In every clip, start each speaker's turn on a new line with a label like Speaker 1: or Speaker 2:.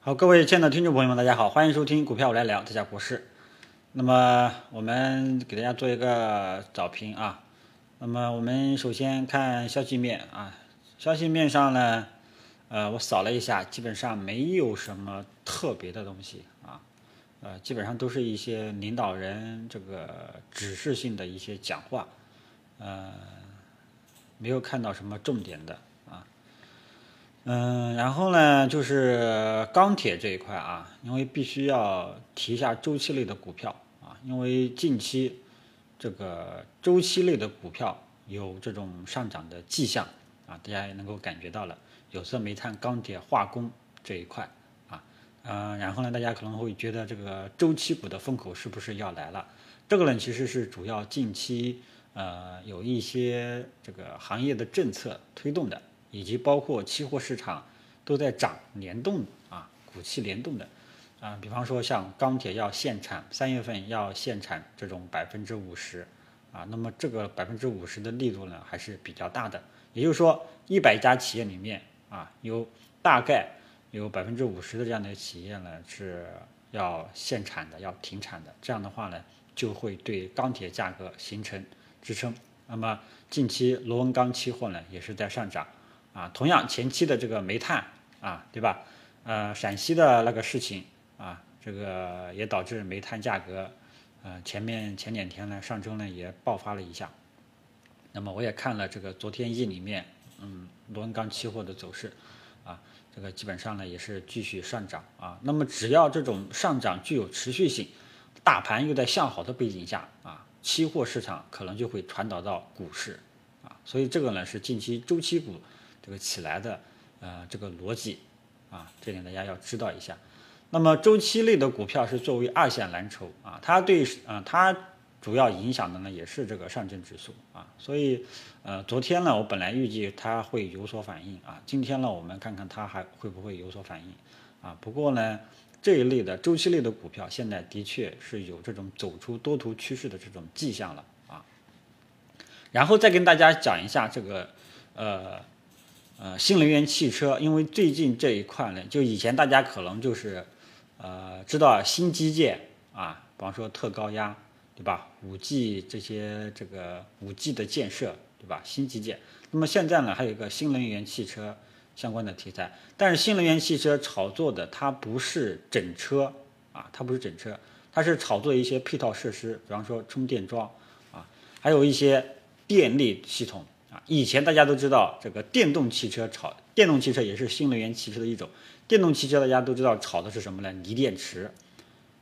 Speaker 1: 好，各位亲爱的听众朋友们，大家好，欢迎收听股票我来聊，这家股市。那么我们给大家做一个早评啊。那么我们首先看消息面啊，消息面上呢，呃，我扫了一下，基本上没有什么特别的东西啊，呃，基本上都是一些领导人这个指示性的一些讲话，呃，没有看到什么重点的。嗯，然后呢，就是钢铁这一块啊，因为必须要提一下周期类的股票啊，因为近期这个周期类的股票有这种上涨的迹象啊，大家也能够感觉到了，有色、煤炭、钢铁、化工这一块啊，嗯，然后呢，大家可能会觉得这个周期股的风口是不是要来了？这个呢，其实是主要近期呃有一些这个行业的政策推动的。以及包括期货市场都在涨联动啊，股期联动的啊，比方说像钢铁要限产，三月份要限产这种百分之五十啊，那么这个百分之五十的力度呢还是比较大的，也就是说一百家企业里面啊，有大概有百分之五十的这样的企业呢是要限产的，要停产的，这样的话呢就会对钢铁价格形成支撑。那么近期螺纹钢期货呢也是在上涨。啊，同样前期的这个煤炭啊，对吧？呃，陕西的那个事情啊，这个也导致煤炭价格，呃，前面前两天呢，上周呢也爆发了一下。那么我也看了这个昨天夜里面，嗯，螺纹钢期货的走势，啊，这个基本上呢也是继续上涨啊。那么只要这种上涨具有持续性，大盘又在向好的背景下啊，期货市场可能就会传导到股市啊。所以这个呢是近期周期股。这个起来的，呃，这个逻辑，啊，这点大家要知道一下。那么周期类的股票是作为二线蓝筹啊，它对，呃，它主要影响的呢也是这个上证指数啊。所以，呃，昨天呢，我本来预计它会有所反应啊，今天呢，我们看看它还会不会有所反应啊。不过呢，这一类的周期类的股票现在的确是有这种走出多头趋势的这种迹象了啊。然后再跟大家讲一下这个，呃。呃，新能源汽车，因为最近这一块呢，就以前大家可能就是，呃，知道新基建啊，比方说特高压，对吧？五 G 这些这个五 G 的建设，对吧？新基建。那么现在呢，还有一个新能源汽车相关的题材，但是新能源汽车炒作的它不是整车啊，它不是整车，它是炒作一些配套设施，比方说充电桩啊，还有一些电力系统。啊，以前大家都知道这个电动汽车炒，电动汽车也是新能源汽车的一种。电动汽车大家都知道炒的是什么呢？锂电池，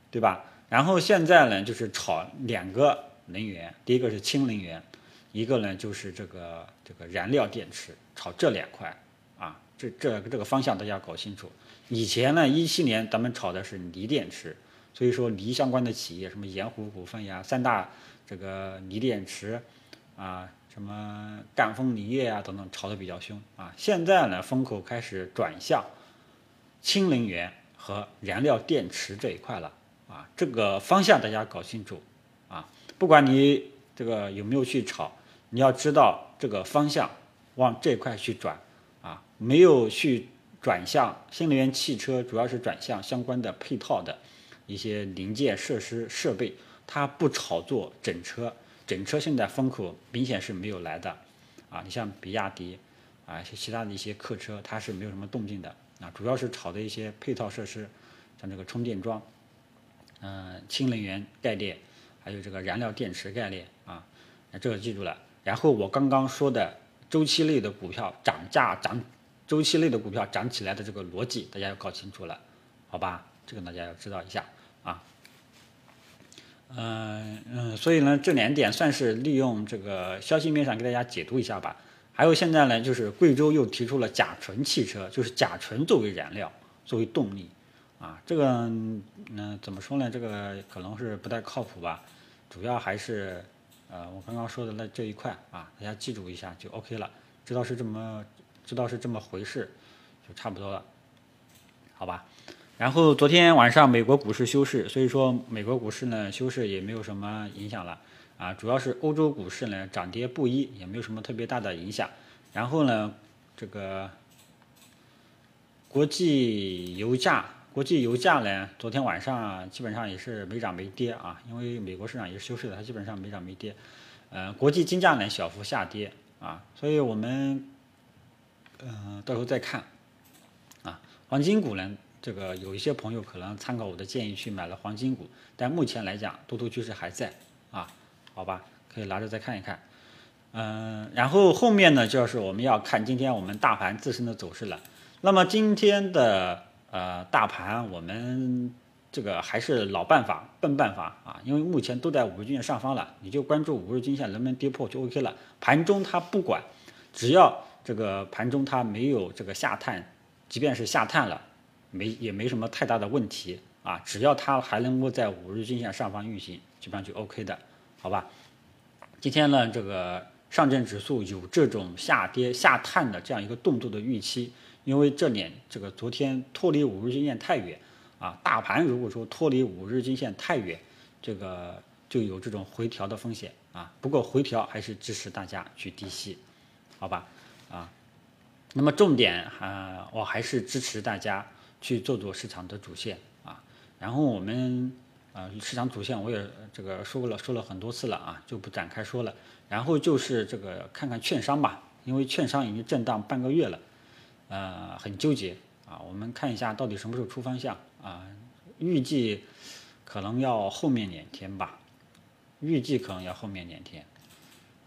Speaker 1: 对吧？然后现在呢，就是炒两个能源，第一个是氢能源，一个呢就是这个这个燃料电池，炒这两块啊，这这这个方向大家搞清楚。以前呢，一七年咱们炒的是锂电池，所以说锂相关的企业，什么盐湖股份呀，三大这个锂电池啊。什么赣锋锂业啊等等炒得比较凶啊！现在呢，风口开始转向氢能源和燃料电池这一块了啊！这个方向大家搞清楚啊！不管你这个有没有去炒，你要知道这个方向往这块去转啊！没有去转向新能源汽车，主要是转向相关的配套的一些零件、设施、设备，它不炒作整车。整车现在风口明显是没有来的，啊，你像比亚迪，啊，其其他的一些客车，它是没有什么动静的，啊，主要是炒的一些配套设施，像这个充电桩，嗯，氢能源概念，还有这个燃料电池概念，啊，那这个记住了。然后我刚刚说的周期类的股票涨价涨，周期类的股票涨起来的这个逻辑，大家要搞清楚了，好吧？这个大家要知道一下，啊。嗯嗯，所以呢，这两点算是利用这个消息面上给大家解读一下吧。还有现在呢，就是贵州又提出了甲醇汽车，就是甲醇作为燃料、作为动力，啊，这个嗯怎么说呢？这个可能是不太靠谱吧。主要还是呃我刚刚说的那这一块啊，大家记住一下就 OK 了。知道是这么知道是这么回事，就差不多了，好吧？然后昨天晚上美国股市休市，所以说美国股市呢休市也没有什么影响了啊，主要是欧洲股市呢涨跌不一，也没有什么特别大的影响。然后呢，这个国际油价、国际油价呢，昨天晚上基本上也是没涨没跌啊，因为美国市场也是休市的，它基本上没涨没跌。呃，国际金价呢小幅下跌啊，所以我们嗯到时候再看啊。黄金股呢，这个有一些朋友可能参考我的建议去买了黄金股，但目前来讲多头趋势还在啊，好吧，可以拿着再看一看。嗯，然后后面呢就是我们要看今天我们大盘自身的走势了。那么今天的呃大盘我们。这个还是老办法，笨办法啊！因为目前都在五日均线上方了，你就关注五日均线能不能跌破就 OK 了。盘中它不管，只要这个盘中它没有这个下探，即便是下探了，没也没什么太大的问题啊。只要它还能够在五日均线上方运行，基本上就 OK 的，好吧？今天呢，这个上证指数有这种下跌下探的这样一个动作的预期，因为这点这个昨天脱离五日均线太远。啊，大盘如果说脱离五日均线太远，这个就有这种回调的风险啊。不过回调还是支持大家去低吸，好吧？啊，那么重点啊，我还是支持大家去做做市场的主线啊。然后我们啊，市场主线我也这个说过了，说了很多次了啊，就不展开说了。然后就是这个看看券商吧，因为券商已经震荡半个月了，呃，很纠结啊。我们看一下到底什么时候出方向。啊，预计可能要后面两天吧，预计可能要后面两天，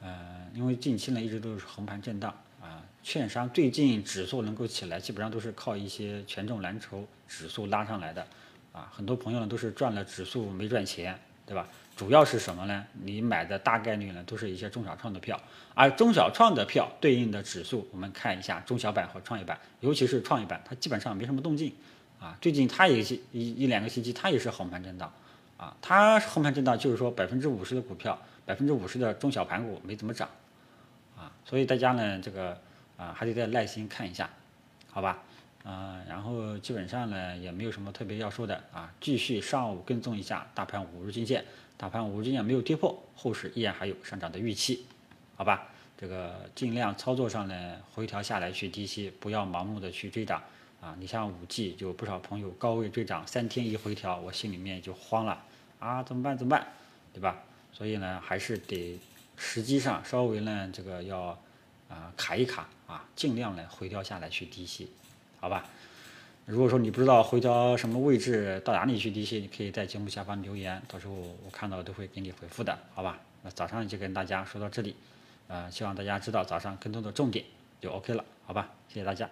Speaker 1: 呃，因为近期呢一直都是横盘震荡啊，券商最近指数能够起来，基本上都是靠一些权重蓝筹指数拉上来的，啊，很多朋友呢都是赚了指数没赚钱，对吧？主要是什么呢？你买的大概率呢都是一些中小创的票，而中小创的票对应的指数，我们看一下中小板和创业板，尤其是创业板，它基本上没什么动静。啊，最近它也是一一两个星期，它也是横盘震荡，啊，它横盘震荡就是说百分之五十的股票，百分之五十的中小盘股没怎么涨，所以大家呢这个啊还得再耐心看一下，好吧，啊，然后基本上呢也没有什么特别要说的啊，继续上午跟踪一下大盘五日均线，大盘五日均线没有跌破，后市依然还有上涨的预期，好吧，这个尽量操作上呢回调下来去低吸，不要盲目的去追涨。啊，你像五 G 就不少朋友高位追涨，三天一回调，我心里面就慌了啊，怎么办？怎么办？对吧？所以呢，还是得实际上稍微呢这个要啊卡一卡啊，尽量呢回调下来去低吸，好吧？如果说你不知道回调什么位置到哪里去低吸，你可以在节目下方留言，到时候我看到都会给你回复的，好吧？那早上就跟大家说到这里，呃，希望大家知道早上跟踪的重点就 OK 了，好吧？谢谢大家。